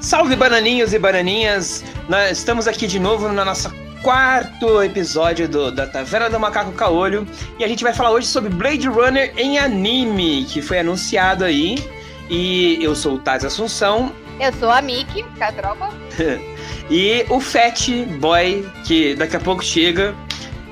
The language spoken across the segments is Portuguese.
Salve bananinhos e bananinhas! Nós estamos aqui de novo na nossa quarto episódio do, da Taverna do Macaco Caolho e a gente vai falar hoje sobre Blade Runner em anime, que foi anunciado aí. E eu sou o Taz Assunção. Eu sou a Miki, Catropa. e o Fat Boy, que daqui a pouco chega.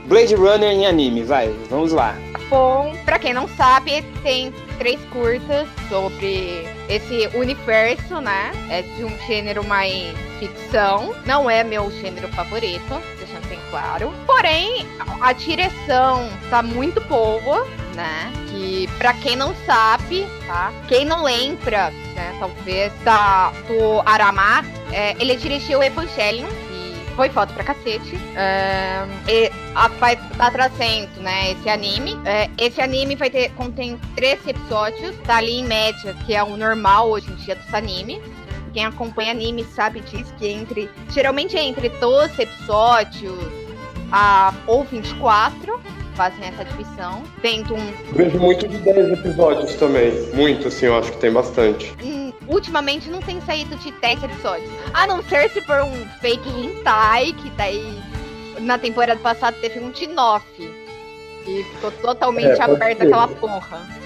Blade Runner em anime, vai, vamos lá. Bom, pra quem não sabe, tem três curtas sobre esse universo, né? É de um gênero mais ficção. Não é meu gênero favorito, deixando bem claro. Porém, a direção tá muito boa, né? Que pra quem não sabe, tá? Quem não lembra, né? Talvez da do Aramar, é, ele dirigiu Evangelion foi foto pra cacete. E a, vai tá trazendo, né, esse anime. Uh, esse anime vai ter, contém três episódios, tá ali em média, que é o normal hoje em dia dos animes. Quem acompanha anime sabe disso, que entre. Geralmente é entre 12 episódios a, ou 24 fazem essa divisão. Tendo um. Vejo muito de 10 episódios também. Muito, assim, eu acho que tem bastante. Hum, ultimamente não tem saído de 10 episódios. A não ser se for um fake hentai, que daí na temporada passada teve um de 9. E ficou totalmente é, aberto ser. aquela porra.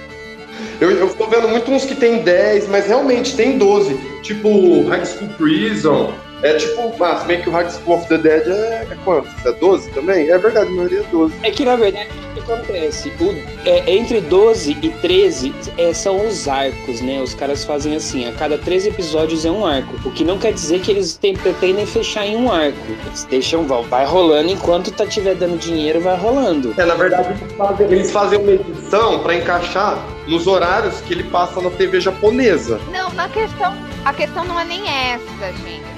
Eu, eu tô vendo muito uns que tem 10, mas realmente tem 12. Tipo High School Prison, é tipo, mas meio que o High School of the Dead é, é quanto? É 12 também? É verdade, a maioria é 12. É que na verdade o que acontece? O, é, entre 12 e 13 é, são os arcos, né? Os caras fazem assim, a cada 13 episódios é um arco. O que não quer dizer que eles tem, pretendem fechar em um arco. Eles deixam, vão, vai rolando enquanto tá tiver dando dinheiro, vai rolando. É, na verdade, eles fazem, eles fazem uma edição pra encaixar nos horários que ele passa na TV japonesa. Não, na questão. A questão não é nem essa, gente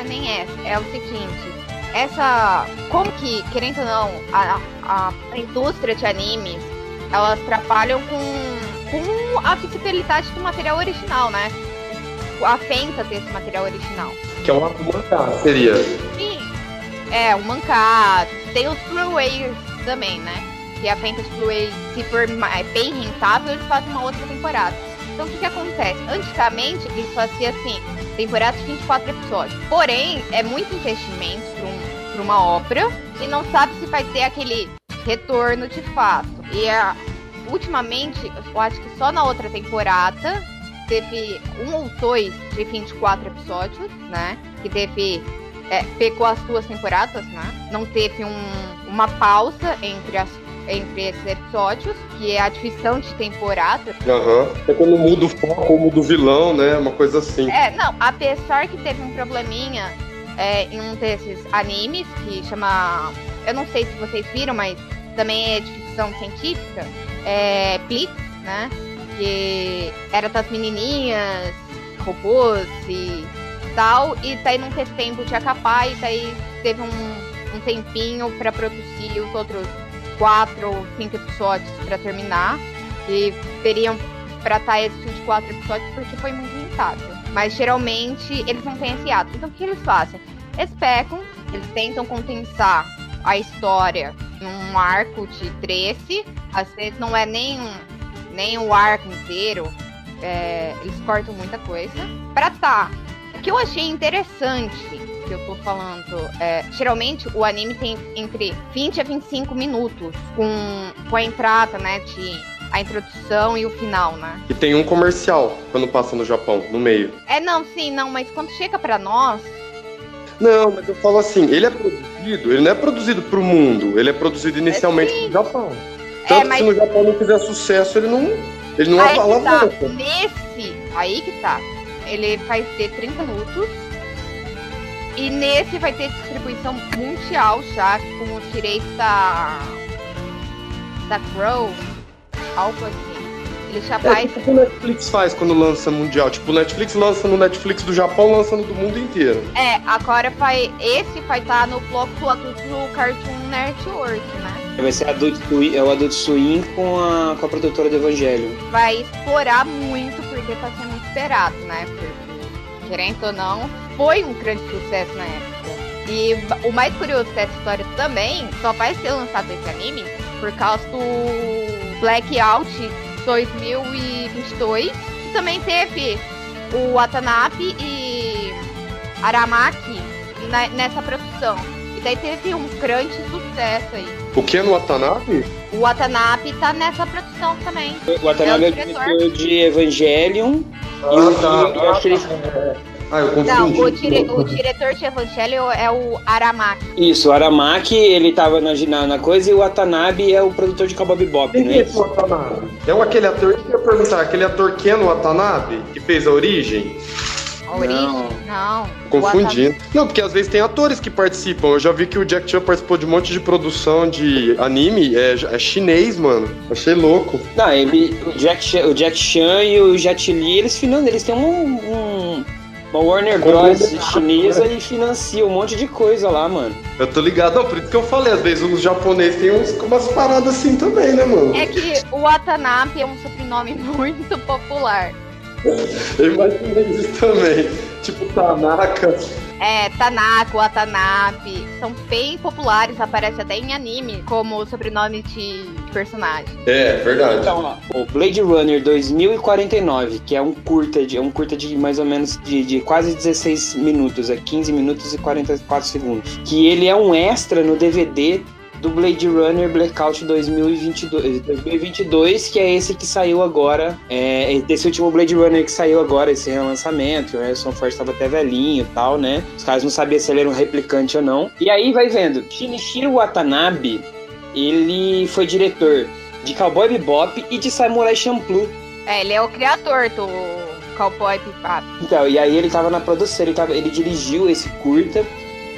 é nem essa. É o seguinte, essa. Como que, querendo ou não, a, a, a indústria de animes, elas trabalham com, com a visibilidade do material original, né? A Fenta desse material original. Que é um mangá, seria? Sim. É, um mangá. Tem os Blu-rays também, né? Que a Fenta de Blu-ray, se for bem rentável, eles fazem uma outra temporada. Então o que, que acontece? Antigamente, eles faziam assim, temporada de 24 episódios. Porém, é muito investimento para um, uma obra e não sabe se vai ter aquele retorno de fato. E a, ultimamente, eu acho que só na outra temporada teve um ou dois de 24 episódios, né? Que teve. É, as duas temporadas, né? Não teve um, uma pausa entre as entre esses episódios, que é a divisão de temporada. Aham. Uhum. É quando muda o foco, muda o vilão, né? Uma coisa assim. É, não, apesar que teve um probleminha é, em um desses animes que chama. Eu não sei se vocês viram, mas também é de ficção científica. É Blitz, né? Que era das menininhas, robôs e tal. E daí não teve tempo de acabar, e daí teve um, um tempinho para produzir os outros quatro ou cinco episódios para terminar. E teriam para estar esses 24 episódios porque foi muito limitado. Mas geralmente eles não têm esse ato. Então o que eles fazem? Eles pecam, eles tentam condensar a história num arco de 13. Às vezes não é nem, um, nem o arco inteiro. É, eles cortam muita coisa. Pra tá. O que eu achei interessante que eu tô falando, é, geralmente o anime tem entre 20 a 25 minutos com, com a entrada, né, de a introdução e o final, né? E tem um comercial quando passa no Japão, no meio. É, não, sim, não, mas quando chega para nós. Não, mas eu falo assim, ele é produzido, ele não é produzido pro mundo, ele é produzido inicialmente é, no Japão. É, Tanto é, mas... que se no Japão não fizer sucesso, ele não. Ele não aí alavanca. Tá. Nesse, aí que tá. Ele vai ter 30 minutos e nesse vai ter distribuição mundial já, com os direitos da. da Crow, algo assim. Ele já é, faz. Tipo o Netflix faz quando lança mundial. Tipo, o Netflix lança no Netflix do Japão, lança no do mundo inteiro. É, agora vai. Esse vai estar tá no bloco do adulto do Cartoon Network, né? Vai ser Adult Swim, é o Adult Swim com a, com a produtora do Evangelho. Vai explorar muito, porque tá sendo esperado, né? Porque, querendo ou não, foi um grande sucesso na época. E o mais curioso dessa história também só vai ser lançado esse anime por causa do Blackout 2022. E também teve o Watanabe e Aramaki na, nessa produção. E daí teve um grande sucesso aí. O que no Watanabe? O Watanabe tá nessa produção também. O Watanabe é o diretor de Evangelion. Ah, e o tá. que ele- Ah, eu confundi. Não, o, dire- o diretor de Evangelho é o Aramaki. Isso, o Aramaki, ele tava na, na, na coisa e o Watanabe é o produtor de Cowboy Bebop, Quem não que é é isso? Watanabe? É um aquele ator que eu ia perguntar, aquele ator Ken Watanabe, que fez a origem? A origem? Não. O Confundindo. Não, porque às vezes tem atores que participam. Eu já vi que o Jack Chan participou de um monte de produção de anime. É, é chinês, mano. Achei louco. Não, ele, o, Jack Chan, o Jack Chan e o Jet Li, eles, eles têm um, um- uma Warner Bros. chinesa e financia um monte de coisa lá, mano. Eu tô ligado, não, por isso que eu falei. Às vezes os japoneses têm uns, umas paradas assim também, né, mano? É que o Watanabe é um sobrenome muito popular. Eu imaginei isso também. Tipo, Tanaka. É, Tanaka, Watanabe, são bem populares, aparece até em anime como sobrenome de personagem. É, verdade. Então, ó, o Blade Runner 2049, que é um curta de, é um curta de mais ou menos de, de quase 16 minutos, é 15 minutos e 44 segundos. Que ele é um extra no DVD do Blade Runner Blackout 2022, 2022 que é esse que saiu agora, é, desse último Blade Runner que saiu agora, esse relançamento, que o Harrison Ford estava até velhinho e tal, né? Os caras não sabiam se ele era um replicante ou não. E aí vai vendo, Shinichiro Watanabe, ele foi diretor de Cowboy Bebop e de Samurai Champloo. É, ele é o criador do Cowboy Bebop. Então, e aí ele tava na produção, ele, tava, ele dirigiu esse curta,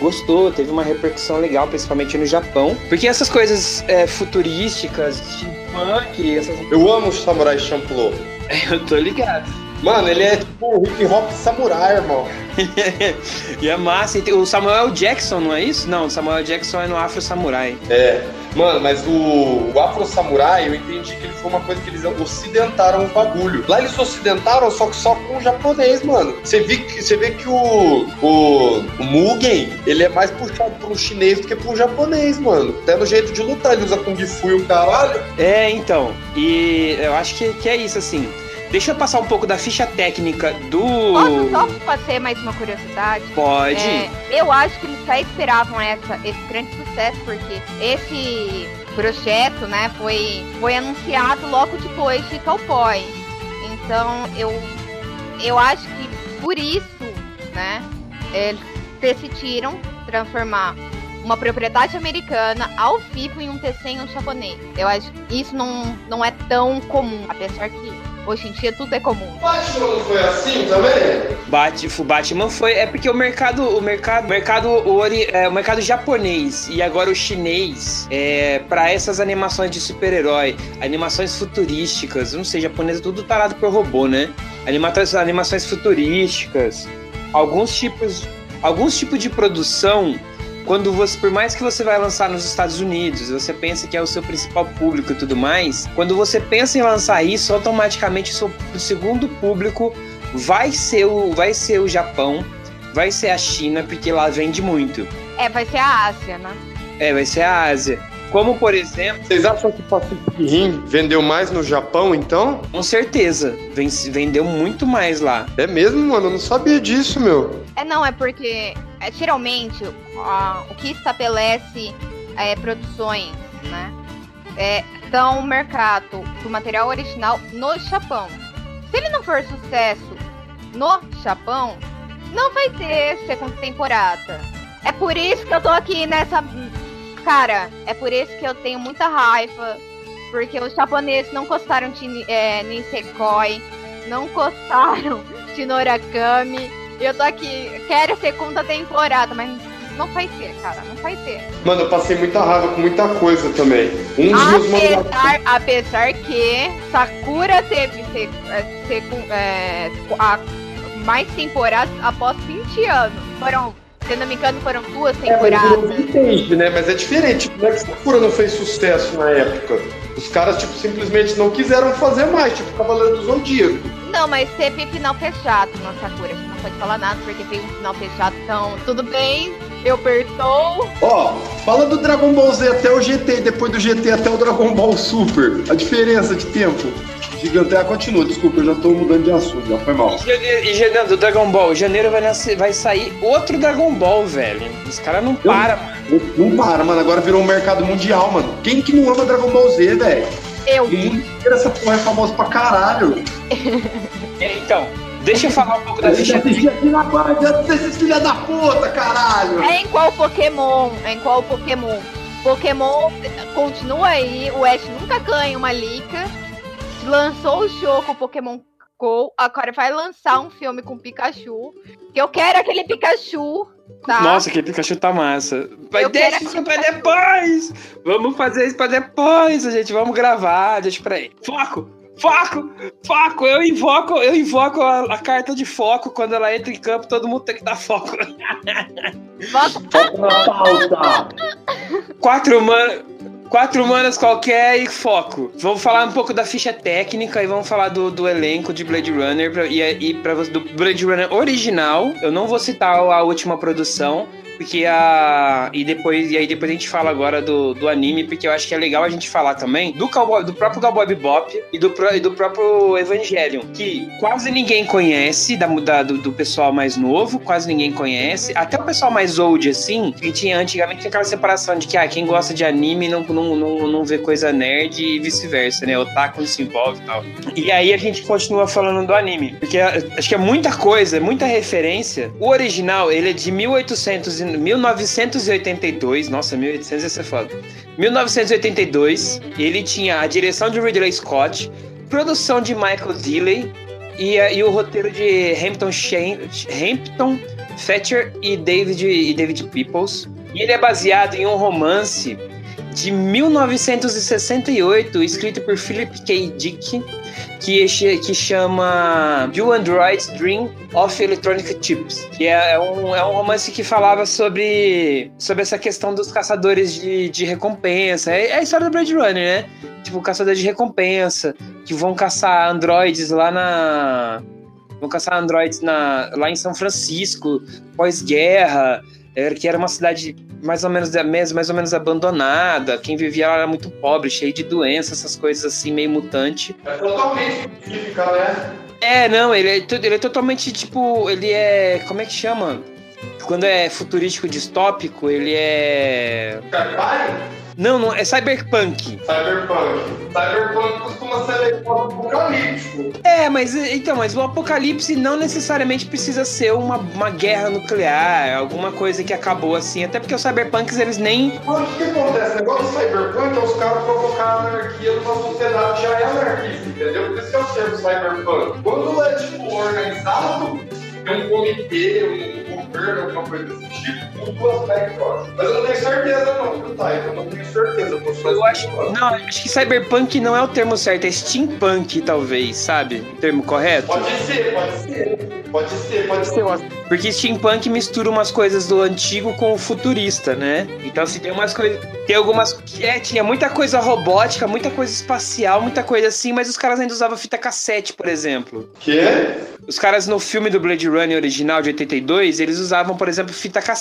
gostou, teve uma repercussão legal, principalmente no Japão. Porque essas coisas é, futurísticas, steampunk, essas... Eu amo o Samurai Champloo. Eu tô ligado. Mano, ele é tipo um hip hop samurai, irmão. e é massa. O Samuel Jackson, não é isso? Não, o Samuel Jackson é no Afro Samurai. É. Mano, mas o, o Afro Samurai, eu entendi que ele foi uma coisa que eles ocidentaram o bagulho. Lá eles ocidentaram, só que só com o japonês, mano. Você vê que, você vê que o, o, o Mugen, ele é mais puxado pro chinês do que pro japonês, mano. Até no jeito de lutar, ele usa Kung Fu e o caralho. É, então. E eu acho que, que é isso, assim. Deixa eu passar um pouco da ficha técnica do. Posso só fazer mais uma curiosidade? Pode. É, eu acho que eles só esperavam essa, esse grande sucesso, porque esse projeto, né, foi, foi anunciado logo depois de Cowboy. Então, eu, eu acho que por isso, né, eles decidiram transformar uma propriedade americana ao vivo em um desenho japonês. Eu acho que isso não, não é tão comum, apesar que hoje em dia tudo é comum. Batman foi assim também? Bat, o Batman foi. É porque o mercado. O mercado. O mercado, o, ori- é, o mercado japonês e agora o chinês é, para essas animações de super-herói, animações futurísticas, não sei, japonês é tudo tarado por robô, né? Animações, animações futurísticas, alguns tipos. Alguns tipos de produção. Quando você, por mais que você vai lançar nos Estados Unidos, você pensa que é o seu principal público e tudo mais, quando você pensa em lançar isso, automaticamente o seu segundo público vai ser o, vai ser o Japão, vai ser a China, porque lá vende muito. É, vai ser a Ásia, né? É, vai ser a Ásia. Como, por exemplo, Vocês acham que Pacific Rim vendeu mais no Japão, então? com certeza, ven- vendeu muito mais lá. É mesmo, mano? Eu não sabia disso, meu. É, não, é porque é, geralmente o que estabelece é, produções, né? É, são o mercado do material original no Japão. Se ele não for sucesso no Japão, não vai ter segunda temporada. É por isso que eu tô aqui nessa. Cara, é por isso que eu tenho muita raiva. Porque os japoneses não gostaram de é, não gostaram de Norakami. E eu tô aqui, quero a segunda temporada, mas não vai ter, cara, não vai ter. Mano, eu passei muita raiva com muita coisa também. Um dos meus mangás. Apesar, apesar que Sakura teve se- é, secu- é, a- mais temporadas após 20 anos. Foram, se não me engano, foram duas É, temporadas. vintage, né? Mas é diferente. Não é que Sakura não fez sucesso na época. Os caras, tipo, simplesmente não quiseram fazer mais, tipo Cavaleiro do Zodíaco. Não, mas teve final fechado no Sakura. Pode falar nada porque teve um final fechado, então tudo bem. Eu perdoo. Ó, fala do Dragon Ball Z até o GT, depois do GT até o Dragon Ball Super. A diferença de tempo. Gigante, ah, continua, desculpa, eu já tô mudando de assunto, já foi mal. E, e jogando do Dragon Ball, em janeiro vai, nascer, vai sair outro Dragon Ball, velho. Os caras não param, mano. Não para, mano, agora virou um mercado mundial, mano. Quem que não ama Dragon Ball Z, velho? Eu. O mundo inteiro essa porra é famosa pra caralho. Então, deixa eu falar um pouco da Eu ficha assisti aqui na página desses filha da puta, caralho. É em qual Pokémon? É em qual Pokémon? Pokémon continua aí, o Ash nunca ganha uma lica. Lançou o show com o Pokémon Go, agora vai lançar um filme com Pikachu. Que eu quero aquele Pikachu, tá? Nossa, que Pikachu tá massa. Vai, Eu deixa isso pra depois! Vamos fazer isso pra depois, gente. Vamos gravar, deixa pra aí. Foco! Foco! Foco! Eu invoco, eu invoco a, a carta de foco. Quando ela entra em campo, todo mundo tem que dar foco. Volta- Foco na pauta. Quatro manas. Quatro manas qualquer e foco. Vamos falar um pouco da ficha técnica e vamos falar do, do elenco de Blade Runner pra, e, e pra, do Blade Runner original. Eu não vou citar a última produção, porque a. E depois. E aí depois a gente fala agora do, do anime, porque eu acho que é legal a gente falar também do, Cowboy, do próprio Cowboy Bebop e do, e do próprio Evangelion, que quase ninguém conhece, da, da- do, do pessoal mais novo, quase ninguém conhece. Até o pessoal mais old, assim, que tinha antigamente aquela separação de que ah, quem gosta de anime não, não, não, não vê coisa nerd e vice-versa, né? Otaku não se envolve e tal. E aí a gente continua falando do anime, porque acho que é muita coisa, muita referência. O original, ele é de 1800 e 1982, nossa, 1800 ia ser foda. 1982, ele tinha a direção de Ridley Scott, produção de Michael Dilley e, a- e o roteiro de Hampton, Shane, Hampton Fetcher e David, e David Peoples. E ele é baseado em um romance de 1968, escrito por Philip K. Dick, que, que chama Do Androids Dream of Electronic Chips. Que é, é um, é um romance que falava sobre, sobre essa questão dos caçadores de, de recompensa. É, é a história do Blade Runner, né? Tipo, caçador de recompensa, que vão caçar androides lá na. Vão caçar androides na, lá em São Francisco, pós-guerra, que era uma cidade mais ou menos mais, ou menos abandonada. Quem vivia lá era muito pobre, cheio de doenças, essas coisas assim, meio mutante. É totalmente científica, né? É, não, ele é, ele é totalmente tipo. Ele é. Como é que chama? Quando é futurístico distópico, ele é. Sci-fi? Não, não, é cyberpunk. Cyberpunk. Cyberpunk costuma ser apocalíptico. É, mas então, mas o apocalipse não necessariamente precisa ser uma, uma guerra nuclear, alguma coisa que acabou assim, até porque os cyberpunks eles nem. Mano, o que, acontece? O negócio do Cyberpunk é os caras provocar anarquia numa sociedade que já é anarquista, entendeu? Por isso que é o termo Cyberpunk. Quando é, tipo, organizado, tem um comitê, um governo, alguma coisa desse tipo, eu acho. Mas eu não tenho certeza, não, viu, Thay? Eu não tenho certeza. posso Eu acho, não, acho que cyberpunk não é o termo certo, é steampunk, talvez, sabe? O termo correto? Pode ser, pode ser. Pode ser, pode ser. Porque steampunk mistura umas coisas do antigo com o futurista, né? Então, se tem umas coisas. Tem algumas. É, tinha muita coisa robótica, muita coisa espacial, muita coisa assim, mas os caras ainda usavam fita cassete, por exemplo. Que? Os caras no filme do Blade Runner original de 82, eles usavam, por exemplo, fita cassete.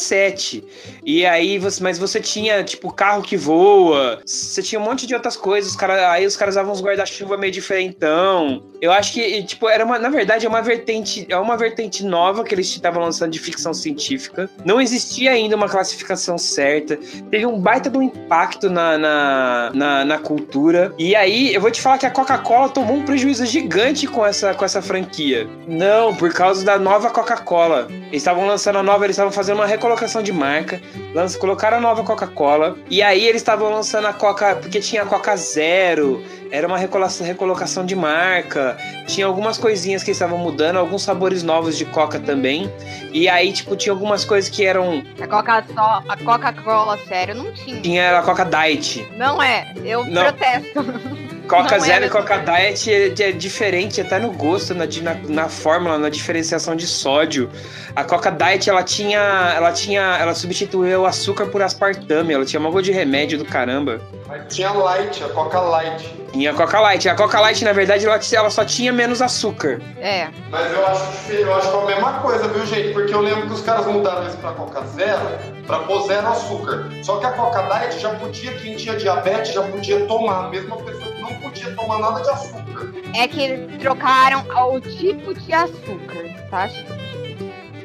E aí, você, mas você tinha, tipo, carro que voa, você tinha um monte de outras coisas. Os cara, aí os caras usavam uns guarda-chuva meio diferentão. Eu acho que, tipo, era uma. Na verdade, é uma vertente. É uma vertente nova que eles estavam lançando de ficção científica. Não existia ainda uma classificação certa. Teve um baita de um impacto na, na, na, na cultura. E aí, eu vou te falar que a Coca-Cola tomou um prejuízo gigante com essa, com essa franquia. Não, por causa da nova Coca-Cola. Eles estavam lançando a nova, eles estavam fazendo uma recolocação de marca, lanç, colocaram a nova Coca-Cola, e aí eles estavam lançando a Coca, porque tinha a Coca Zero, era uma recolocação, recolocação de marca, tinha algumas coisinhas que eles estavam mudando, alguns sabores novos de Coca também, e aí, tipo, tinha algumas coisas que eram. A Coca só, a Coca-Cola, sério, não tinha. Tinha a Coca Diet. Não é, eu Não. protesto. Coca Não é Zero a e Coca Diet é, é diferente até no gosto, na, na, na fórmula, na diferenciação de sódio. A Coca Diet, ela tinha, ela tinha, ela substituiu o açúcar por aspartame, ela tinha uma gosto de remédio do caramba. Mas tinha Light, a Coca Light. E a Coca Light, a Coca Light, na verdade, ela, ela só tinha menos açúcar. É. Mas eu acho, que- eu acho que é a mesma coisa, viu, gente? Porque eu lembro que os caras mudaram isso pra Coca Zero, pra pôr zero açúcar. Só que a Coca Diet já podia, quem tinha diabetes já podia tomar, mesmo a pessoa podia tomar nada de açúcar. É que eles trocaram o tipo de açúcar, tá?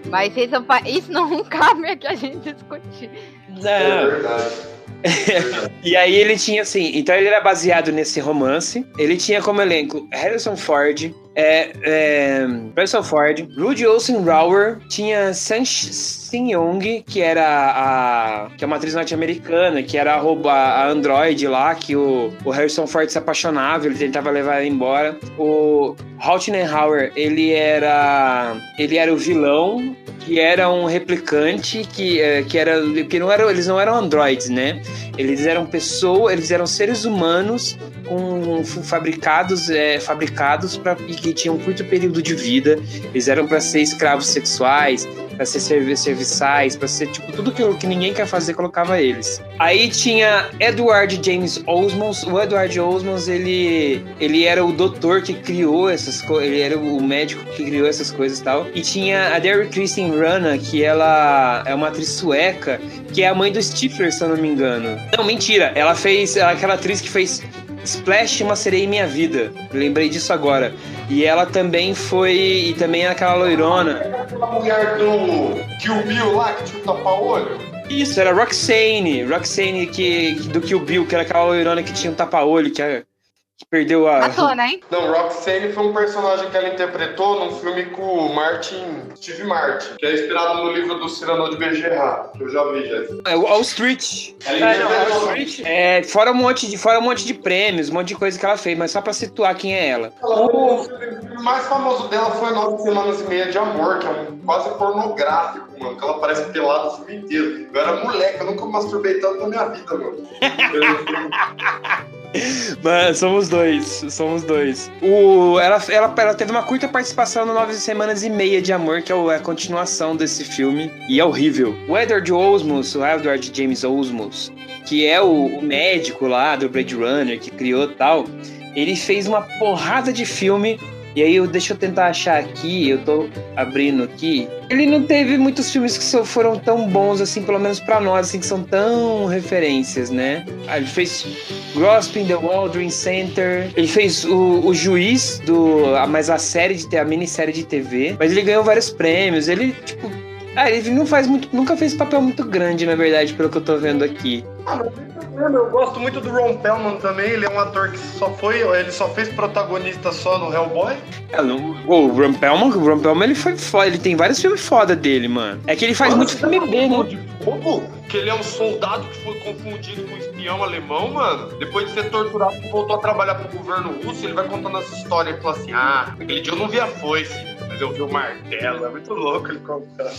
Mas isso, isso não cabe aqui a gente discutir. É verdade. E aí ele tinha assim, então ele era baseado nesse romance. Ele tinha como elenco Harrison Ford, é, é, Harrison Ford, Rudy Olsen Rower, tinha Sun Sin Young, que era a que é uma atriz norte-americana, que era a, a android lá, que o, o Harrison Ford se apaixonava, ele tentava levar ela embora. O Hauer, ele era ele era o vilão, que era um replicante, que, é, que era que não eram, eles não eram androids, né? Eles eram pessoas, eles eram seres humanos com fabricados, é, fabricados para que tinham um curto período de vida. Eles eram para ser escravos sexuais, para ser servi serviçais, para ser tipo tudo que, que ninguém quer fazer colocava eles. Aí tinha Edward James Osmond. O Edward Osmond ele ele era o doutor que criou essas coisas, ele era o médico que criou essas coisas e tal. E tinha a Derry Kristen Rana, que ela é uma atriz sueca, que é a mãe do Stifler, se eu não me engano. Não, mentira. Ela fez aquela atriz que fez Splash, uma sereia em minha vida. Lembrei disso agora. E ela também foi. E também é aquela loirona. Aquela mulher do Kill Bill lá, que tinha o tapa-olho. Isso, era Roxane. Roxane que, do Kill Bill, que era aquela loirona que tinha um tapa-olho, que, a- que perdeu a. Matona, hein? Não, Roxane foi um personagem que ela interpretou num filme com o Martin, Steve Martin, que é inspirado no livro do Cyrano de Bergerac, que eu já vi, já. É o Wall Street. Ela É, não, Wall Street. É, fora um monte de fora um monte de prêmios, um monte de coisa que ela fez, mas só pra situar quem é ela. O filme mais famoso dela foi Nove Semanas e Meia de Amor, que é um quase pornográfico, mano. Que ela parece pelada o filme inteiro. Eu era moleque, eu nunca masturbei tanto na minha vida, mano. Mas somos dois, somos dois. O, ela, ela, ela teve uma curta participação no Nove Semanas e Meia de Amor, que é é a continuação desse filme, e é horrível. O Edward Osmos, o Edward James Osmos, que é o, o médico lá do Blade Runner, que criou tal, ele fez uma porrada de filme. E aí, eu, deixa eu tentar achar aqui, eu tô abrindo aqui. Ele não teve muitos filmes que foram tão bons, assim, pelo menos pra nós, assim, que são tão referências, né? Ah, Ele fez Grasp in the Waldron Center. Ele fez o, o juiz do. a- Mas a série de a minissérie de TV. Mas ele ganhou vários prêmios. Ele, tipo. Ah, ele não faz muito. Nunca fez papel muito grande, na verdade, pelo que eu tô vendo aqui. Ah, mas Eu gosto muito do Ron Pellman também, ele é um ator que só foi, ele só fez protagonista só no Hellboy. É, não- o Ron Perlman, o Ron Perlman, ele foi foda. Ele tem vários filmes foda dele, mano. É que ele faz muito filme B, né? de fogo, que ele é um soldado que foi confundido com um espião alemão, mano. Depois de ser torturado, voltou a trabalhar pro governo russo, ele vai contando essa história e fala assim: Ah, aquele dia eu não vi a foice, mas eu vi o martelo. É muito louco ele contando.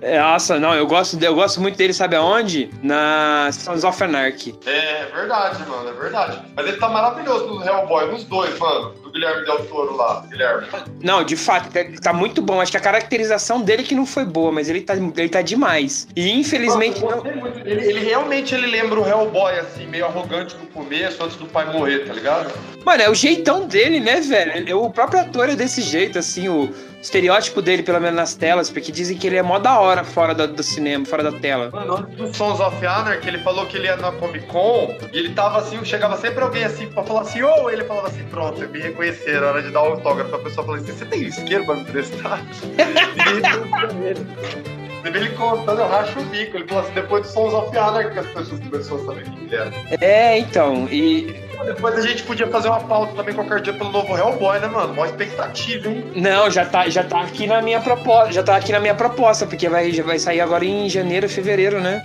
É, Nossa, não, eu gosto, eu gosto muito dele, sabe aonde? Na Sons of Anarchy. É, é verdade, mano, é verdade. Mas ele tá maravilhoso no Hellboy, nos dois, mano. Do Guilherme Del Toro lá, Guilherme. Não, de fato, tá- tá muito bom. Acho que a caracterização dele que não foi boa, mas ele tá, ele tá demais. E infelizmente Nossa, eu não. muito. Ele, ele realmente ele lembra o Hellboy, assim, meio arrogante no começo, antes do pai morrer, tá ligado? Mano, é o jeitão dele, né, velho? O próprio ator é desse jeito, assim, o estereótipo dele, pelo menos nas telas, porque dizem que ele é mó da hora fora da- do cinema, fora da tela. Mano, antes do Sons of Anarchy, ele falou que ele ia na Comic Con e ele tava assim, chegava sempre alguém assim pra falar assim, ô, ele falava assim, pronto, me reconheceram, na hora de dar o autógrafo, a pessoa falou assim, você tem isqueiro pra me emprestar? Pra ele. Ele contando, eu racho o bico. Ele falou assim, depois do Sons of Anarchy que as pessoas começaram a saber quem ele era. É, então, e. Depois a gente podia fazer uma pauta também qualquer dia pelo novo Hellboy, né, mano? Mó expectativa, hein? Não, já tá, já tá aqui na minha proposta. Já tá aqui na minha proposta, porque vai, já vai sair agora em janeiro, fevereiro, né?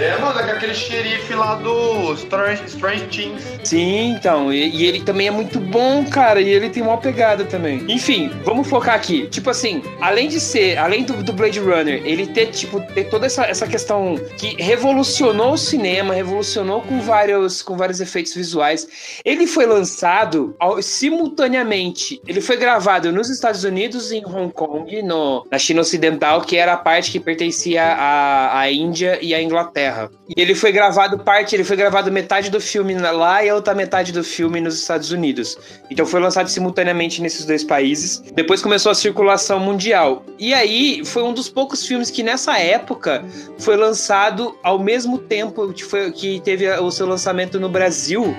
É, mano, é aquele xerife lá do Strange, Strange Things. Sim, então. E, e, ele também é muito bom, cara. E ele tem uma pegada também. Enfim, vamos focar aqui. Tipo assim, além de ser, além do, do Blade Runner, ele ter, tipo, ter toda essa, essa questão que revolucionou o cinema, revolucionou com vários, com vários efeitos visuais. Ele foi lançado ao, simultaneamente. Ele foi gravado nos Estados Unidos e em Hong Kong, no, na China Ocidental, que era a parte que pertencia à, à Índia e à Inglaterra. E ele foi gravado parte, ele foi gravado metade do filme lá e a outra metade do filme nos Estados Unidos. Então foi lançado simultaneamente nesses dois países. Depois começou a circulação mundial. E aí foi um dos poucos filmes que nessa época foi lançado ao mesmo tempo que, foi, que teve o seu lançamento no Brasil,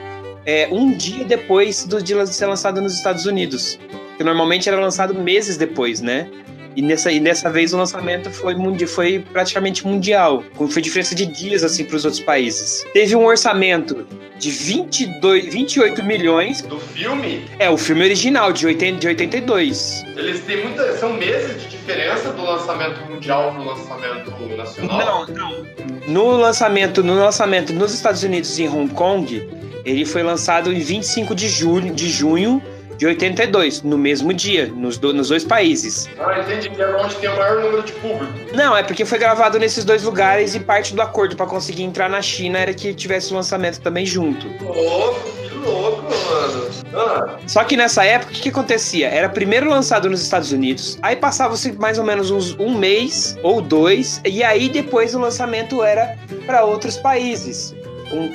é, um dia depois do, de ser lançado nos Estados Unidos. Que normalmente era lançado meses depois, né? E nessa, e dessa vez o lançamento foi, mundi, foi praticamente mundial. Foi diferença de dias assim para os outros países. Teve um orçamento de 22, 28 milhões. Do filme? É, o filme original, de, 80, de 82. Eles têm muita. São meses de diferença do lançamento mundial pro lançamento nacional? Não, não. No lançamento, no lançamento nos Estados Unidos e em Hong Kong, ele foi lançado em 25 de junho, de junho de 82, no mesmo dia, nos, do, nos dois países. Ah, entendi. Que é onde tem o maior número de público. Não, é porque foi gravado nesses dois lugares e parte do acordo para conseguir entrar na China era que tivesse o lançamento também junto. Louco, que louco, mano. Ah. Só que nessa época, o que, que, acontecia? Era primeiro lançado nos Estados Unidos, aí passava-se mais ou menos uns um mês ou dois, e aí depois o lançamento era para outros países com,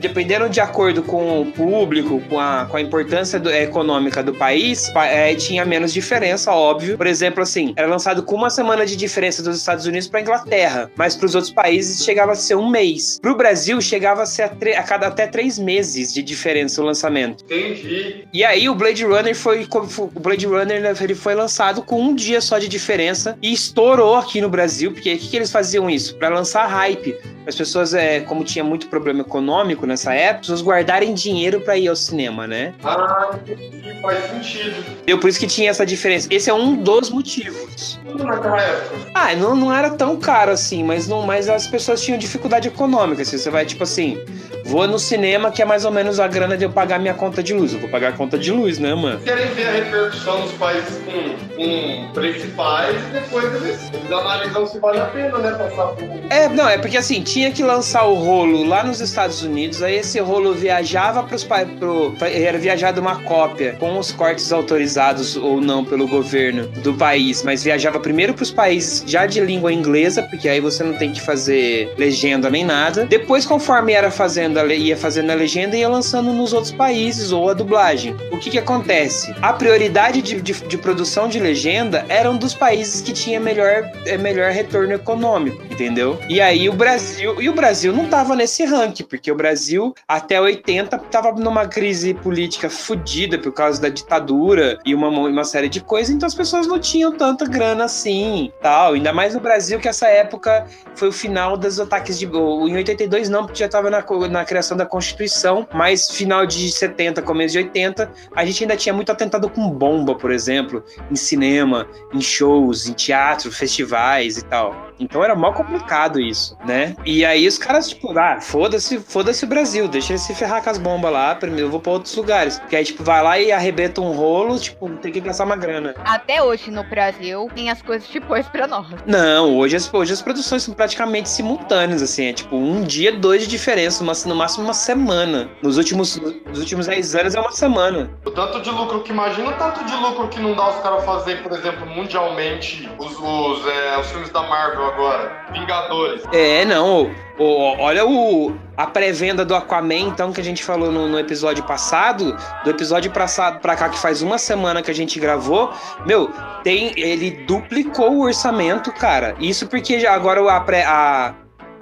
dependendo de acordo com o público, com a, com a importância do, econômica do país, é, tinha menos diferença, óbvio. Por exemplo, assim, era lançado com uma semana de diferença dos Estados Unidos para Inglaterra, mas para os outros países chegava a ser um mês. Para o Brasil, chegava a ser a, a, cada até três meses de diferença o lançamento. Entendi. E aí o Blade Runner foi, o Blade Runner né, ele foi lançado com um dia só de diferença e estourou aqui no Brasil, porque o que, que eles faziam isso? Para lançar hype. As pessoas, é, como tinha muito problema econômico nessa época, pessoas guardarem dinheiro para ir ao cinema, né? Ah, entendi, faz sentido. Deu por isso que tinha essa diferença. Esse é um dos motivos. Naquela época? Ah, não, não era tão caro assim, mas, não, mas as pessoas tinham dificuldade econômica. Se você vai, tipo assim, vou no cinema que é mais ou menos a grana de eu pagar minha conta de luz. Eu vou pagar a conta de luz, né, mano? Querem ver a repercussão nos países com, com principais e depois eles, eles analisam se vale a pena, né, passar por... É, não, é porque assim, tinha que lançar o rolo lá nos Estados Unidos, aí esse rolo viajava para os pro, era viajado uma cópia com os cortes autorizados ou não pelo governo do país, mas viajava primeiro para os países já de língua inglesa, porque aí você não tem que fazer legenda nem nada. Depois, conforme era fazendo a, ia fazendo a legenda, ia lançando nos outros países ou a dublagem. O que que acontece? A prioridade de, de, de produção de legenda era um dos países que tinha melhor, é, melhor retorno econômico, entendeu? E aí o Brasil, e o Brasil não tava nesse ranking, porque o Brasil até 80 tava numa crise política fodida por causa da ditadura e uma, uma série de coisas, então as pessoas não tinham tanta grana assim, tal. Ainda mais no Brasil que essa época foi o final dos ataques de em 82 não, porque já tava na, na criação da Constituição, mas final de 70, começo de 80, a gente ainda tinha muito atentado com bomba, por exemplo, em cinema, em shows, em teatro, festivais e tal. Então era mó complicado isso, né? E aí os caras, tipo, ah, foda-se, foda-se o Brasil, deixa ele se ferrar com as bombas lá, primeiro eu vou pra outros lugares. Porque aí, tipo, vai lá e arrebenta um rolo, tipo, tem que gastar uma grana. Até hoje no Brasil tem as coisas depois pra nós. Não, hoje as, hoje as produções são praticamente simultâneas, assim, é tipo um dia, dois de diferença, uma, no máximo uma semana. Nos últimos, nos últimos 10 anos é uma semana. O tanto de lucro que imagina, o tanto de lucro que não dá os caras fazer, por exemplo, mundialmente, os, os, é, os filmes da Marvel agora, Vingadores. É, não. O, olha o, a pré-venda do Aquaman, então, que a gente falou no, no episódio passado, do episódio passado pra cá, que faz uma semana que a gente gravou, meu, tem, ele duplicou o orçamento, cara. Isso porque já agora a, pré, a,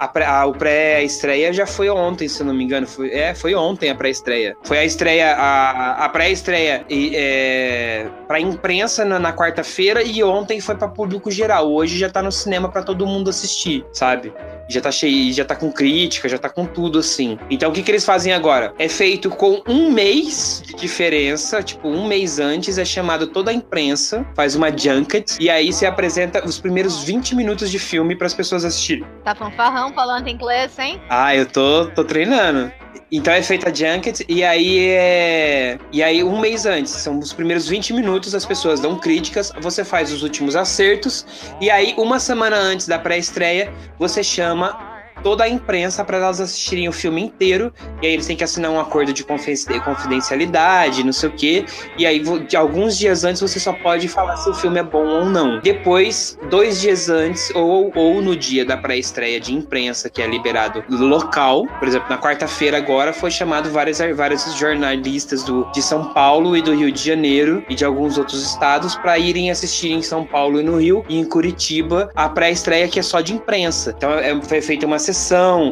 a pré, a, o pré-estreia já foi ontem, se não me engano. Foi, é, foi ontem a pré-estreia. Foi a estreia, a, a pré-estreia é, pra imprensa na, na quarta-feira e ontem foi para público geral. Hoje já tá no cinema para todo mundo assistir, sabe? Já tá cheio, já tá com crítica, já tá com tudo assim. Então o que, que eles fazem agora? É feito com um mês de diferença, tipo, um mês antes é chamado toda a imprensa, faz uma junket, e aí se apresenta os primeiros 20 minutos de filme para as pessoas assistirem. Tá fanfarrão falando inglês, hein? Ah, eu tô, tô treinando. Então é feita a junket e aí é. E aí, um mês antes, são os primeiros 20 minutos, as pessoas dão críticas, você faz os últimos acertos, e aí, uma semana antes da pré-estreia, você chama toda a imprensa para elas assistirem o filme inteiro. E aí eles têm que assinar um acordo de confidencialidade, não sei o quê. E aí, de alguns dias antes, você só pode falar se o filme é bom ou não. Depois, dois dias antes, ou, ou no dia da pré-estreia de imprensa, que é liberado local, por exemplo, na quarta-feira agora, foi chamado vários, vários jornalistas do, de São Paulo e do Rio de Janeiro e de alguns outros estados para irem assistir em São Paulo e no Rio e em Curitiba a pré-estreia que é só de imprensa. Então é, foi feita uma sessão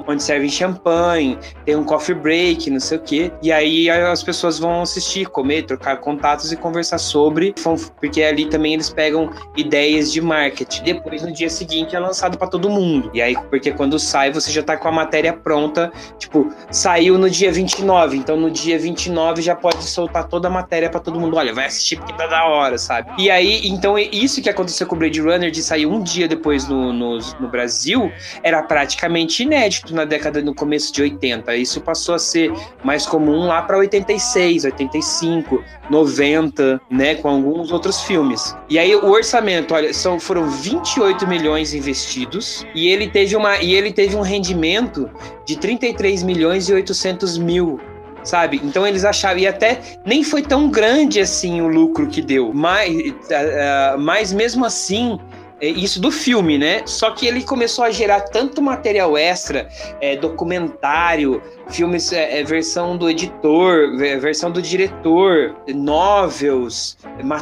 onde servem champanhe, tem um coffee break, não sei o quê. E aí as pessoas vão assistir, comer, trocar contatos e conversar sobre, porque ali também eles pegam ideias de marketing. Depois, no dia seguinte, é lançado para todo mundo. E aí, porque quando sai, você já tá com a matéria pronta. Tipo, saiu no dia 29, então no dia 29 já pode soltar toda a matéria para todo mundo. Olha, vai assistir porque tá da hora, sabe? E aí, então, isso que aconteceu com o Blade Runner de sair um dia depois no, no, no Brasil, era praticamente totalmente inédito na década no começo de 80. Isso passou a ser mais comum lá para 86, 85, 90, né, com alguns outros filmes. E aí o orçamento, olha, são foram 28 milhões investidos e ele teve uma e ele teve um rendimento de 33 milhões e 800 mil sabe? Então eles achavam, e até nem foi tão grande assim o lucro que deu, mas, uh, mas mesmo assim isso do filme, né? Só que ele começou a gerar tanto material extra, é, documentário, filmes, é, é versão do editor, versão do diretor, novels,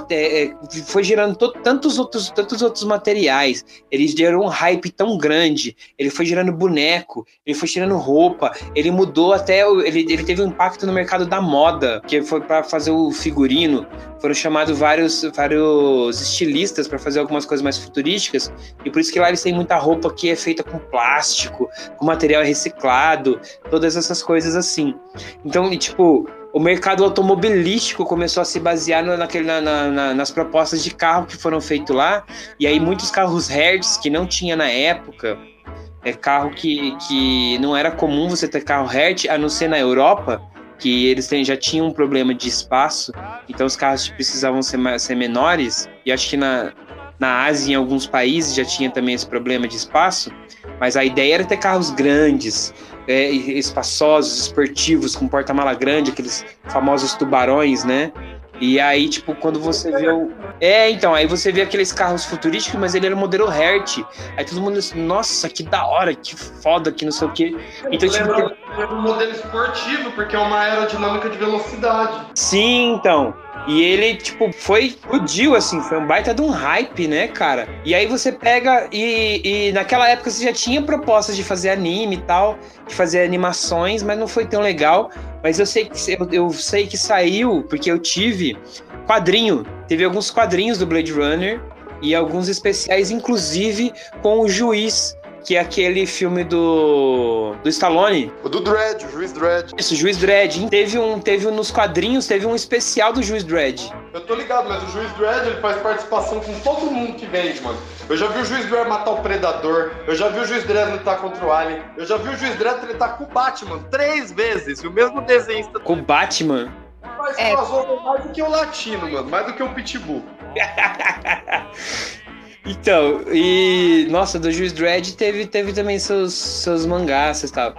é, foi gerando tantos outros, tantos outros materiais. Ele gerou um hype tão grande. Ele foi gerando boneco, ele foi gerando roupa, ele mudou até, ele, ele teve um impacto no mercado da moda, que foi para fazer o figurino. Foram chamados vários, vários estilistas para fazer algumas coisas mais futuristas características, e por isso que lá eles têm muita roupa que é feita com plástico, com material reciclado, todas essas coisas assim. Então, tipo, o mercado automobilístico começou a se basear naquele, na, na, nas propostas de carro que foram feitos lá, e aí muitos carros Hertz que não tinha na época, é carro que, que não era comum você ter carro Hertz, a não ser na Europa, que eles têm, já tinham um problema de espaço, então os carros precisavam ser, ser menores, e acho que na, na Ásia, em alguns países, já tinha também esse problema de espaço, mas a ideia era ter carros grandes, é, espaçosos, esportivos, com porta-mala grande, aqueles famosos tubarões, né? E aí, tipo, quando você vê o. É, então, aí você vê aqueles carros futurísticos, mas ele era modelo Hertz. Aí todo mundo assim, nossa, que da hora, que foda, que não sei o quê. Então, tipo. É um modelo esportivo, porque é uma aerodinâmica de velocidade. Sim, então. E ele, tipo, foi explodiu, assim, foi um baita de um hype, né, cara? E aí você pega e, e naquela época você já tinha propostas de fazer anime e tal, de fazer animações, mas não foi tão legal. Mas eu sei que eu, eu sei que saiu, porque eu tive quadrinho. Teve alguns quadrinhos do Blade Runner e alguns especiais, inclusive com o juiz que é aquele filme do do Stallone. O do Dredd, o Juiz Dredd. Isso, o Juiz Dredd. Teve um, teve um, nos quadrinhos, teve um especial do Juiz Dredd. Eu tô ligado, mas o Juiz Dredd ele faz participação com todo mundo que vende, mano. Eu já vi o Juiz Dredd matar o Predador, eu já vi o Juiz Dredd lutar contra o Alien, eu já vi o Juiz Dredd lutar com o Batman três vezes, e o mesmo desenhista. Com o Batman? Mas é. mais do que o latino, mano, mais do que o Pitbull. Então, e. Nossa, do Juiz Dredd teve, teve também seus, seus mangás e tal.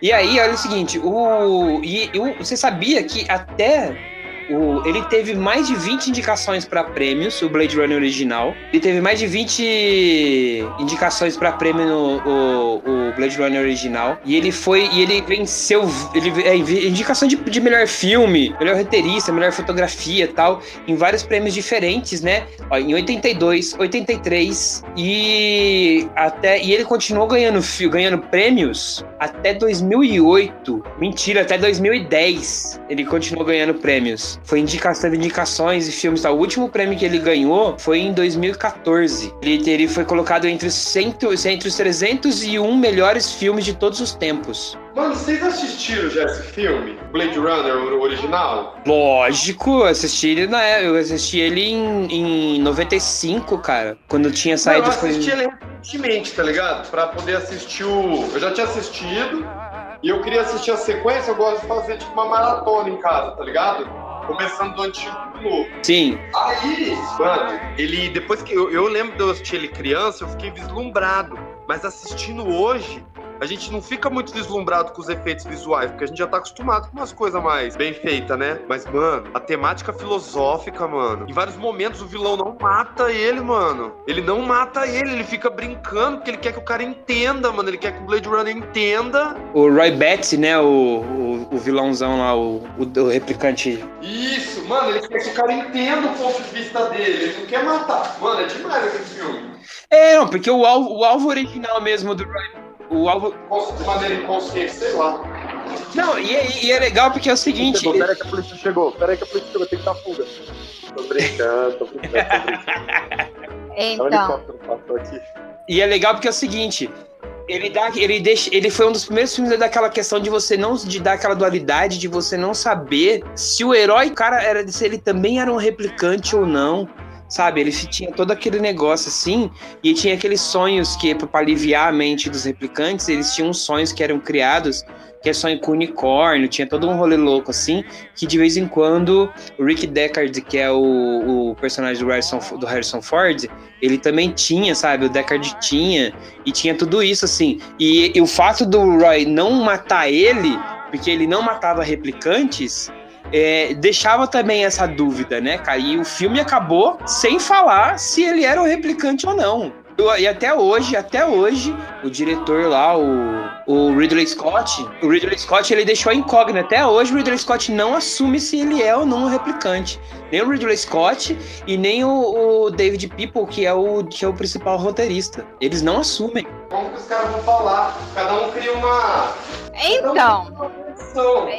E aí, olha o seguinte, o. E, você sabia que até o, ele teve mais de 20 indicações para prêmios, o Blade Runner original. Ele teve mais de 20 indicações para prêmio no o, o, Blade Runner original. E ele foi. E ele venceu. Ele, é, indicação de, de melhor filme, melhor roteirista, melhor fotografia tal. Em vários prêmios diferentes, né? Ó, em 82, 83 e até. E ele continuou ganhando, ganhando prêmios até 2008. Mentira, até 2010 ele continuou ganhando prêmios. Foi indicação, indicações e filmes. Tá? O último prêmio que ele ganhou foi em 2014. Ele, ele foi colocado entre, cento, entre os 301 melhores filmes de todos os tempos. Mano, vocês assistiram já esse filme? Blade Runner, o original? Lógico, eu assisti ele na eu assisti ele em, em 95, cara. Quando tinha saído. Não, eu assisti foi... ele recentemente, tá ligado? Pra poder assistir o. Eu já tinha assistido e eu queria assistir a sequência, eu gosto de fazer tipo uma maratona em casa, tá ligado? Começando do antigo novo. Sim. Aí, mano, ele. Depois que. Eu, eu lembro de eu assistir ele criança, eu fiquei vislumbrado. Mas assistindo hoje, a gente não fica muito deslumbrado com os efeitos visuais, porque a gente já tá acostumado com umas coisas mais bem feitas, né? Mas, mano, a temática filosófica, mano. Em vários momentos o vilão não mata ele, mano. Ele não mata ele, ele fica brincando, porque ele quer que o cara entenda, mano. Ele quer que o Blade Runner entenda. O Roy Batty, né? O, o, o vilãozão lá, o, o, o, replicante. Isso, mano, ele quer que o cara entenda o ponto de vista dele. Ele não quer matar. Mano, é demais aquele filme. É, não, porque o alvo, o alvo original mesmo do Roy o alvo. De maneira inconsciente, sei lá. Não, e é, e é legal porque é o seguinte. Chegou, peraí que a polícia chegou, peraí que a polícia chegou, tem que dar fuga. Tô brincando, tô brincando, tô brincando. Então. E é legal porque é o seguinte. Ele dá, ele deixa, ele foi um dos primeiros filmes daquela questão de você não de dar aquela dualidade de você não saber se o herói cara era se ele também era um replicante ou não sabe? Ele tinha todo aquele negócio assim, e tinha aqueles sonhos que, para aliviar a mente dos replicantes, eles tinham sonhos que eram criados, que é sonho com unicórnio, tinha todo um rolê louco assim, que de vez em quando o Rick Deckard, que é o, o personagem do Harrison, do Harrison Ford, ele também tinha, sabe? O Deckard tinha, e tinha tudo isso assim. E, e o fato do Roy não matar ele, porque ele não matava replicantes, é, deixava também essa dúvida, né, cara? E o filme acabou sem falar se ele era o replicante ou não. E até hoje, até hoje, o diretor lá, o, o Ridley Scott, o Ridley Scott ele deixou a incógnita. Até hoje o Ridley Scott não assume se ele é ou não um replicante. Nem o Ridley Scott e nem o, o David People, que é o, que é o principal roteirista. Eles não assumem. Como que os caras vão falar? Cada um cria uma. Então.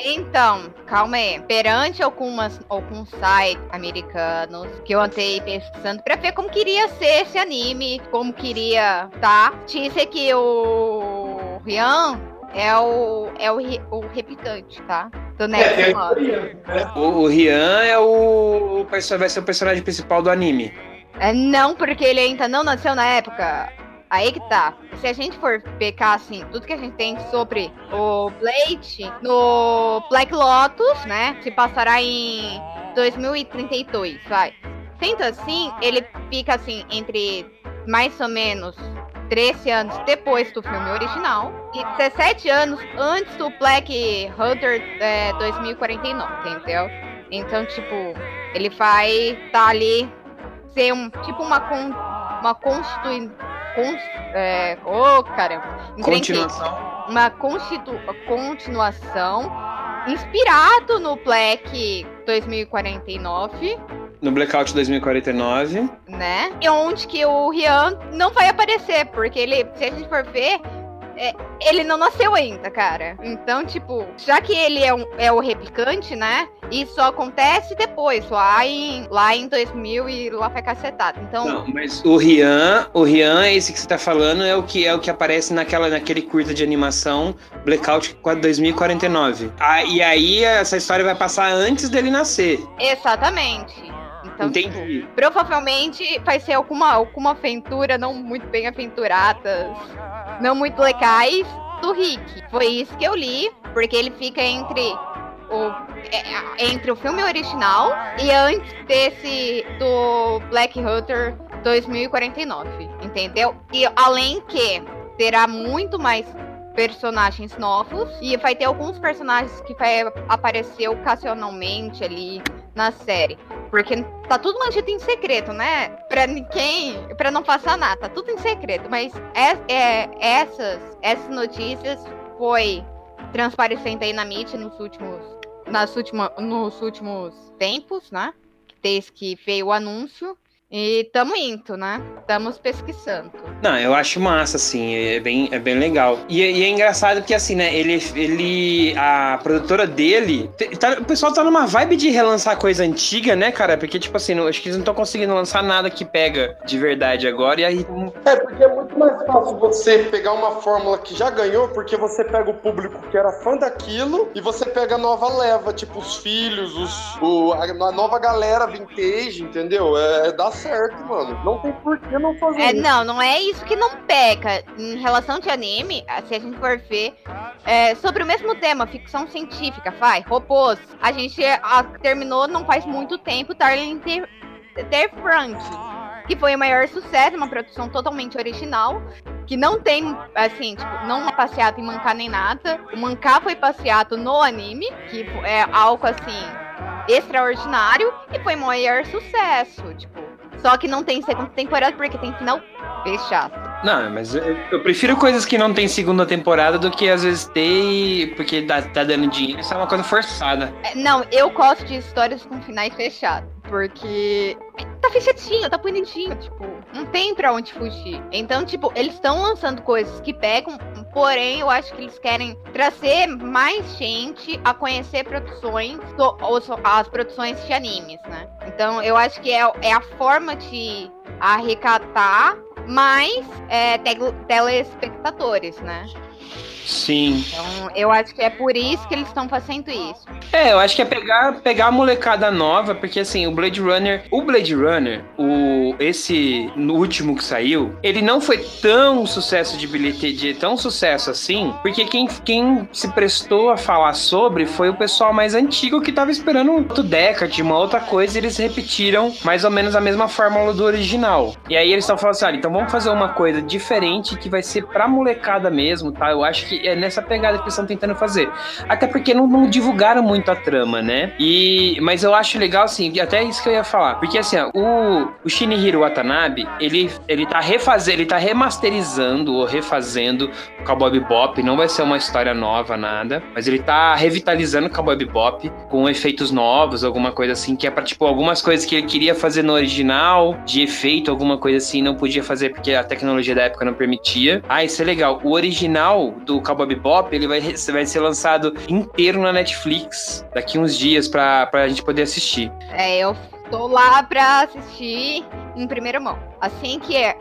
Então, calma aí. Perante algumas, alguns sites americanos que eu andei pesquisando pra ver como queria ser esse anime, como queria, tá? Disse que o Rian é o, é o, o replicante, tá? Do Next é, né? o, o Rian é o, o vai ser o personagem principal do anime. É, não, porque ele ainda não nasceu na época. Aí que tá. Se a gente for pecar, assim, tudo que a gente tem sobre o Blade no Black Lotus, né? Se passará em 2032, vai. Sendo assim, ele fica, assim, entre mais ou menos 13 anos depois do filme original e 17 anos antes do Black Hunter é, 2049, entendeu? Então, tipo, ele vai estar tá ali ser um tipo uma con, uma constitui, con, é, oh, caramba, continuação. Uma constitu, continuação inspirado no Black 2049 no Blackout 2049. Né? E onde que o Rian não vai aparecer, porque ele, se a gente for ver, é, ele não nasceu ainda, cara. Então, tipo, já que ele é, um, é o replicante, né? Isso acontece depois, lá em, lá em 2000 e lá foi cacetado. Então... Não, mas o Rian, o Rian, esse que você tá falando, é o que é o que aparece naquela, naquele curta de animação Blackout 2049. Ah, e aí essa história vai passar antes dele nascer. Exatamente. Então, Entendi. Tipo, provavelmente vai ser alguma, alguma aventura não muito bem aventuradas, não muito legais do Rick. Foi isso que eu li, porque ele fica entre o, é, entre o filme original e antes desse do Black Hunter 2049, entendeu? E além que terá muito mais personagens novos e vai ter alguns personagens que vai aparecer ocasionalmente ali na série. Porque tá tudo mantido em secreto, né? Pra ninguém. Pra não passar nada. Tá tudo em secreto. Mas é, é, essas, essas notícias foi transparecendo aí na mídia nos últimos. Nas última, nos últimos tempos, né? Desde que veio o anúncio. E tamo indo, né? Estamos pesquisando. Não, eu acho massa, assim, é bem, é bem legal. E, e é engraçado porque, assim, né, ele, ele a produtora dele, tá, o pessoal tá numa vibe de relançar coisa antiga, né, cara? Porque, tipo assim, não, acho que eles não estão conseguindo lançar nada que pega de verdade agora, e aí... É, porque é muito mais fácil você pegar uma fórmula que já ganhou, porque você pega o público que era fã daquilo, e você pega a nova leva, tipo, os filhos, os, o, a, a nova galera vintage, entendeu? É, dá certo, mano. Não tem por que não fazer É, isso. não, não é isso que não peca. Em relação de anime, se a gente for ver, é, sobre o mesmo tema, ficção científica, vai, robôs. A gente a, terminou não faz muito tempo Darling Ter, Ter Frank, que foi o maior sucesso, uma produção totalmente original, que não tem, assim, tipo, não é passeado em mancá nem nada. O mancá foi passeado no anime, que é algo assim extraordinário e foi o maior sucesso, tipo. Só que não tem segunda temporada porque tem final fechado. Não, mas eu, eu, prefiro coisas que não tem segunda temporada do que às vezes ter porque tá, tá dando dinheiro. Isso é uma coisa forçada. É, não, eu gosto de histórias com finais fechados. Porque tá fechadinho, tá bonitinho, tipo, não tem pra onde fugir. Então, tipo, eles estão lançando coisas que pegam, porém, eu acho que eles querem trazer mais gente a conhecer produções, as produções de animes, né? Então, eu acho que é, é a forma de arrecadar mais é, telespectadores, né? Sim. Então, eu acho que é por isso que eles estão fazendo isso. É, eu acho que é pegar, pegar a molecada nova, porque assim, o Blade Runner, o Blade Runner, o esse no último que saiu, ele não foi tão sucesso de bilheteria, tão sucesso assim, porque quem, quem se prestou a falar sobre foi o pessoal mais antigo que tava esperando um outro Deckard, uma outra coisa, e eles repetiram mais ou menos a mesma fórmula do original. E aí eles estão falando assim, olha, então vamos fazer uma coisa diferente que vai ser pra molecada mesmo, tá? Eu acho que é nessa pegada que eles estão tentando fazer. Até porque não, não, divulgaram muito a trama, né? E, mas eu acho legal, assim, até isso que eu ia falar. Porque, assim, ó, o, o Shinihiro Watanabe, ele, ele tá refazendo, ele tá remasterizando ou refazendo o Cowboy Bebop. Não vai ser uma história nova, nada. Mas ele tá revitalizando o Cowboy Bebop com efeitos novos, alguma coisa assim, que é pra, tipo, algumas coisas que ele queria fazer no original, de efeito, alguma coisa assim, não podia fazer porque a tecnologia da época não permitia. Ah, isso é legal. O original do Cowboy Bebop, ele vai, vai ser lançado inteiro na Netflix daqui uns dias pra, pra gente poder assistir. É, eu tô lá pra assistir em primeira mão. Assim que é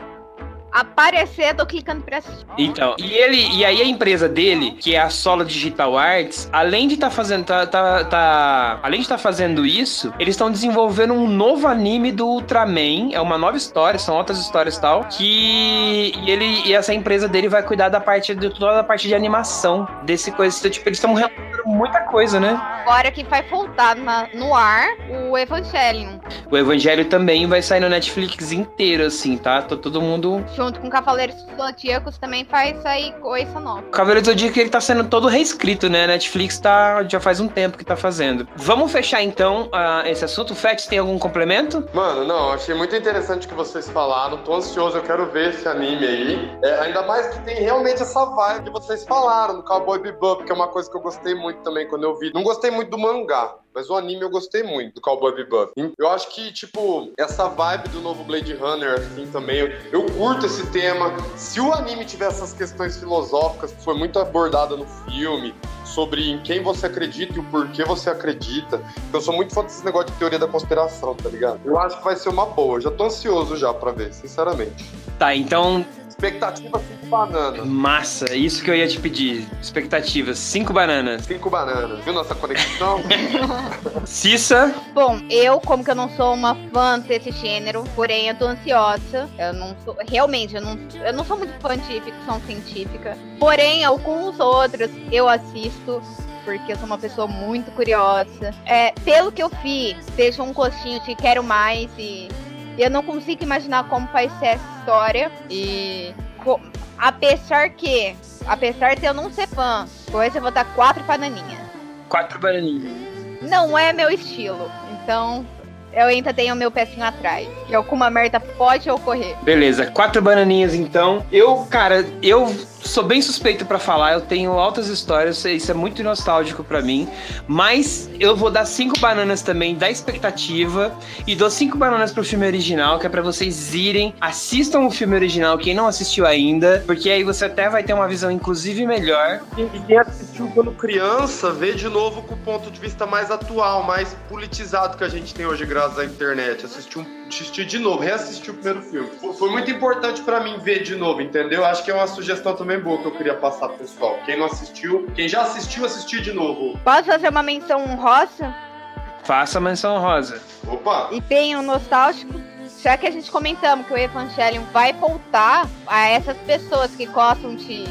aparecer, tô clicando pra assistir. Então, e ele, e aí a empresa dele, que é a Solo Digital Arts, além de tá fazendo, tá, tá, tá além de estar tá fazendo isso, eles estão desenvolvendo um novo anime do Ultraman, é uma nova história, são outras histórias e tal, que e ele e essa empresa dele vai cuidar da parte de toda a parte de animação desse coisa, então, tipo, eles estão realizando muita coisa, né? Agora que vai voltar na, no ar o Evangelion. O Evangelho também vai sair no Netflix inteiro, assim, tá? Tô todo mundo junto com Cavaleiros Zodíacos também faz sair coisa nova. O Cavaleiros Zodíaco ele tá sendo todo reescrito, né? Netflix tá, já faz um tempo que tá fazendo. Vamos fechar então uh, esse assunto. O Fett tem algum complemento? Mano, não, achei muito interessante o que vocês falaram. Tô ansioso, eu quero ver esse anime aí. É, ainda mais que tem realmente essa vibe que vocês falaram do Cowboy Bebop, que é uma coisa que eu gostei muito também quando eu vi. Não gostei muito do mangá. Mas o anime eu gostei muito do Cowboy Bebop. Eu acho que, tipo, essa vibe do novo Blade Runner, assim, também, eu, eu curto esse tema. Se o anime tiver essas questões filosóficas que foi muito abordada no filme, sobre em quem você acredita e o porquê você acredita. Eu sou muito fã desse negócio de teoria da conspiração, tá ligado? Eu acho que vai ser uma boa. Eu já tô ansioso já pra ver, sinceramente. Tá, então Expectativa 5 bananas. Massa, isso que eu ia te pedir. Expectativas, 5 bananas. 5 bananas. Viu nossa conexão? Cissa? Bom, eu, como que eu não sou uma fã desse gênero, porém eu tô ansiosa. Eu não sou. Realmente, eu não, eu não sou muito fã de ficção científica. Porém, alguns outros eu assisto porque eu sou uma pessoa muito curiosa. É, pelo que eu fiz, deixa um gostinho de quero mais e eu não consigo imaginar como vai ser essa história. E apesar que, apesar de eu não ser fã, hoje eu vou dar quatro bananinhas. Quatro bananinhas. Não é meu estilo. Então, eu ainda tenho o meu pezinho atrás. Que alguma merda pode ocorrer. Beleza, quatro bananinhas então. Eu, cara, eu sou bem suspeito para falar, eu tenho altas histórias, isso é muito nostálgico para mim, mas eu vou dar cinco bananas também da expectativa e dou cinco bananas pro filme original, que é para vocês irem, assistam o filme original, quem não assistiu ainda, porque aí você até vai ter uma visão inclusive melhor. E quem assistiu quando criança, vê de novo com o ponto de vista mais atual, mais politizado que a gente tem hoje graças à internet. Assistiu, assistir de novo, reassistir o primeiro filme. Foi, muito importante para mim ver de novo, entendeu? Acho que é uma sugestão também boa que eu queria passar pro pessoal. Quem não assistiu, quem já assistiu, assistir de novo. Posso fazer uma menção honrosa? Faça a menção rosa. Opa! E tem um nostálgico. Já que a gente comentamos que o Evangelion vai voltar a essas pessoas que gostam de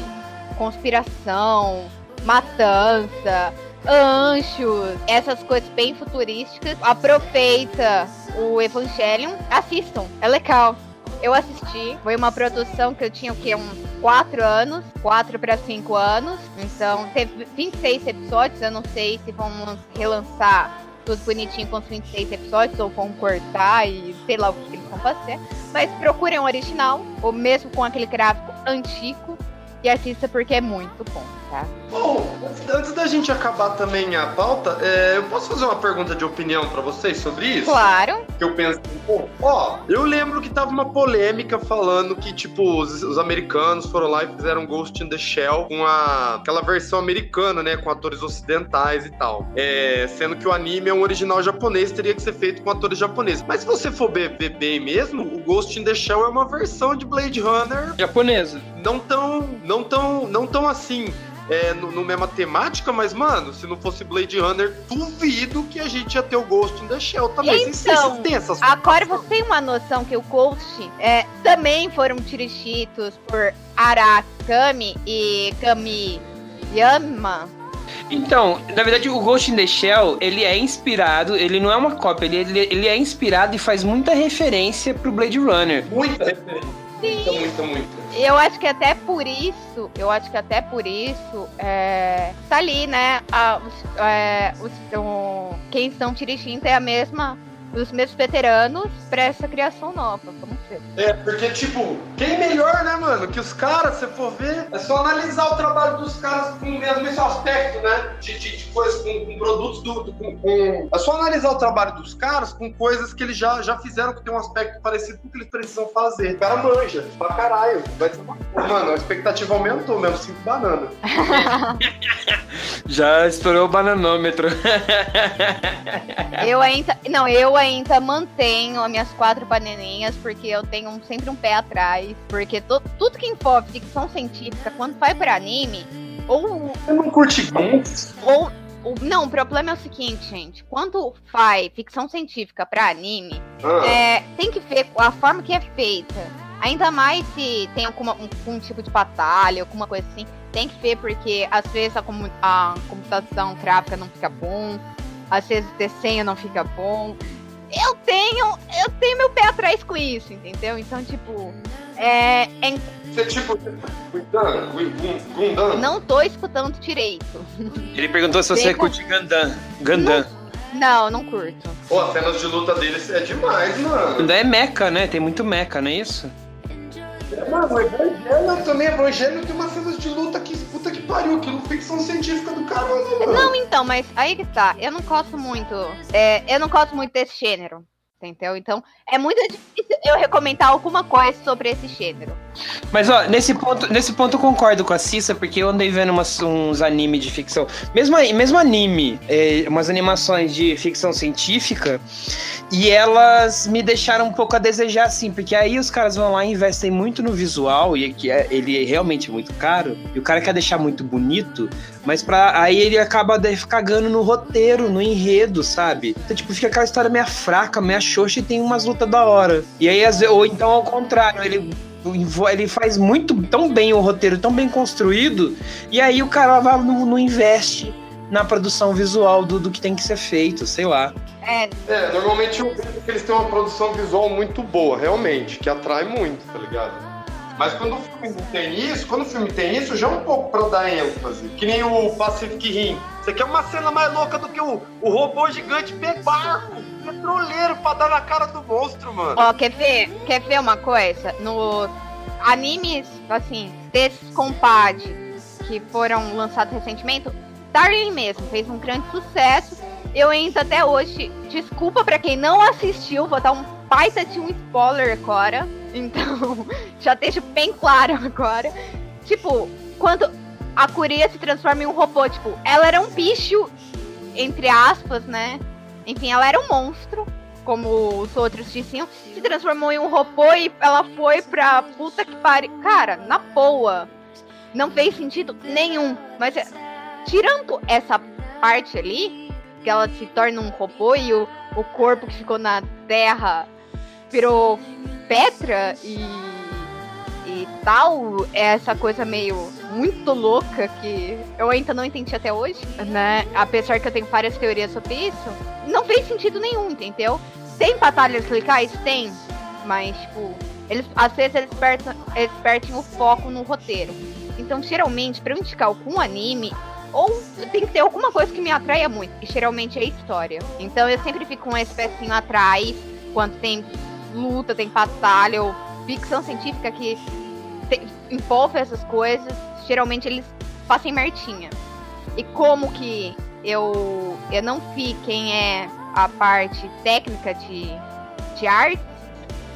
conspiração, matança, anjos, essas coisas bem futurísticas, aproveita o Evangelion, assistam, é legal. Eu assisti, foi uma produção que eu tinha o quê? Uns 4 anos, 4 para 5 anos. Então, teve 26 episódios, eu não sei se vão relançar tudo bonitinho com os 26 episódios ou vão cortar e sei lá o que eles vão fazer. Mas procurem o original, ou mesmo com aquele gráfico antigo, e assista porque é muito bom, tá? Bom, antes da gente acabar também a pauta, é, eu posso fazer uma pergunta de opinião para vocês sobre isso? Claro. Que eu penso, pô, ó, eu lembro que tava uma polêmica falando que, tipo, os, os, americanos foram lá e fizeram Ghost in the Shell com a, aquela versão americana, né, com atores ocidentais e tal. É, sendo que o anime é um original japonês, teria que ser feito com atores japoneses. Mas se você for ver, ver bem mesmo, o Ghost in the Shell é uma versão de Blade Runner japonesa. Não tão, não tão, não tão assim é, no, no, mesma temática, mas, mano, se não fosse Blade Runner, duvido que a gente ia ter o Ghost in the Shell também. Então, tem essas agora você tem uma noção que o Ghost é, também foram dirigidos por Arakami e Kamiyama. Então, na verdade, o Ghost in the Shell, ele é inspirado, ele não é uma cópia, ele, ele, ele é inspirado e faz muita referência pro Blade Runner. Muita referência. Muita, muita, muita. Eu acho que até por isso, eu acho que até por isso, é, tá ali, né? A, os, é, os, quem estão dirigindo é a mesma os mesmos veteranos para essa criação nova. Vamos. É, porque, tipo, quem melhor, né, mano? Que os caras, se for ver, é só analisar o trabalho dos caras com o mesmo aspecto, né? De, de, de coisas, com, com, produtos do. do com, com, É só analisar o trabalho dos caras com coisas que eles já, já fizeram que tem um aspecto parecido com o que eles precisam fazer. O cara manja, pra caralho. Vai ser uma... Mano, a expectativa aumentou mesmo, cinco bananas. já estourou o bananômetro. eu ainda. Não, eu ainda ainda mantenho as minhas quatro bananinhas, porque eu tenho sempre um pé atrás. Porque to, tudo que envolve ficção científica, quando vai para anime, ou. Eu não curte games? Ou. Não, o problema é o seguinte, gente. Quando faz ficção científica para anime, ah. é, tem que ver a forma que é feita. Ainda mais se tem alguma, um, um, tipo de batalha, alguma coisa assim. Tem que ver porque às vezes a, a computação gráfica não fica bom, às vezes o desenho não fica bom eu tenho, eu tenho meu pé atrás com isso, entendeu? Então, tipo, é. é... Você, tipo, Gundam? Não tô escutando direito. Ele perguntou se você curte Gundam. Gundam. Não, não curto. Pô, as cenas de luta deles é demais, mano. Gundam é meca, né? Tem muito meca, não é isso? É, mano, o Evangelho também, Evangelho tem umas cenas de luta que pariu, não ficção científica do mano. Não, então, mas aí que tá, eu não gosto muito. É, eu não gosto muito desse gênero. Entendeu? Então, é muito difícil eu recomendar alguma coisa sobre esse gênero. Mas, ó, nesse ponto, nesse ponto eu concordo com a Cissa, porque eu andei vendo umas, uns animes de ficção. Mesmo, mesmo anime, é, umas animações de ficção científica, e elas me deixaram um pouco a desejar, assim, porque aí os caras vão lá e investem muito no visual, e que é, ele é realmente muito caro, e o cara quer deixar muito bonito, mas pra, aí ele acaba cagando no roteiro, no enredo, sabe? Então, tipo, fica aquela história meio fraca, meio xoxa e tem umas lutas da hora. E aí, ou então ao contrário, ele ele faz muito tão bem o roteiro, tão bem construído, e aí o cara vai, não, não investe na produção visual do, do que tem que ser feito, sei lá. É. é, normalmente eu vejo que eles têm uma produção visual muito boa, realmente, que atrai muito, tá ligado? Mas quando o filme tem isso, quando o filme tem isso, já é um pouco pra dar ênfase. Que nem o Pacific Rim. Você quer uma cena mais louca do que o, o robô gigante pegar petroleiro pra dar na cara do monstro, mano. Ó, quer ver? Quer ver uma coisa? No animes, assim, desses compadres que foram lançados recentemente, Darling mesmo fez um grande sucesso. Eu ainda até hoje, desculpa para quem não assistiu, vou dar um baita de um spoiler agora. Então, já deixa bem claro agora. Tipo, quando a Curia se transforma em um robô, tipo, ela era um bicho, entre aspas, né? Enfim, ela era um monstro, como os outros diziam, se transformou em um robô e ela foi pra puta que pariu. Cara, na boa. Não fez sentido nenhum. Mas é, tirando essa parte ali, que ela se torna um robô e o, o corpo que ficou na terra virou pedra e, e tal, é essa coisa meio muito louca que eu ainda não entendi até hoje, né? Apesar que eu tenho várias teorias sobre isso, não fez sentido nenhum, entendeu? Tem batalhas legais? Tem, mas, tipo, eles, às vezes eles perdem, eles perdem o foco no roteiro. Então, geralmente, para eu indicar algum anime, ou tem que ter alguma coisa que me atraia muito, e geralmente é história. Então eu sempre fico com esse pecinho atrás, quando tem luta, tem batalha, ou ficção científica que tem, envolve essas coisas, geralmente eles fazem mertinha. E como que eu, eu não vi quem é a parte técnica de, de arte,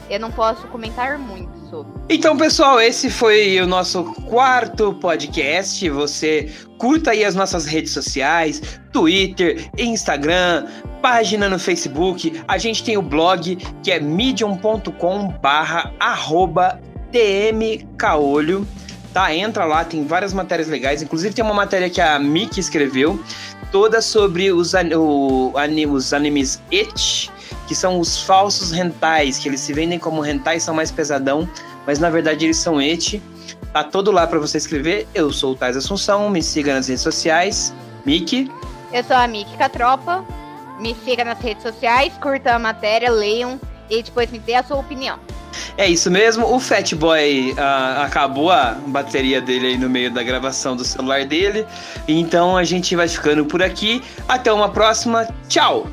eu não posso comentar muito sobre. Então, pessoal, esse foi o nosso quarto podcast. Você curta aí as nossas redes sociais, Twitter, Instagram, página no Facebook. A gente tem o blog que é medium.com barra tmcaolho. Tá, entra lá, tem várias matérias legais. Inclusive tem uma matéria que a Miki escreveu, toda sobre os, o, os animes et que são os falsos rentais, que eles se vendem como rentais, são mais pesadão, mas na verdade eles são eti. Tá todo lá para você escrever. Eu sou o Tais Assunção, me siga nas redes sociais. Miki. Eu sou a Miki Catropa. Me siga nas redes sociais, curta a matéria, leiam e depois me dê a sua opinião. É isso mesmo, o Fat Boy uh, acabou a bateria dele aí no meio da gravação do celular dele. Então a gente vai ficando por aqui. Até uma próxima. Tchau!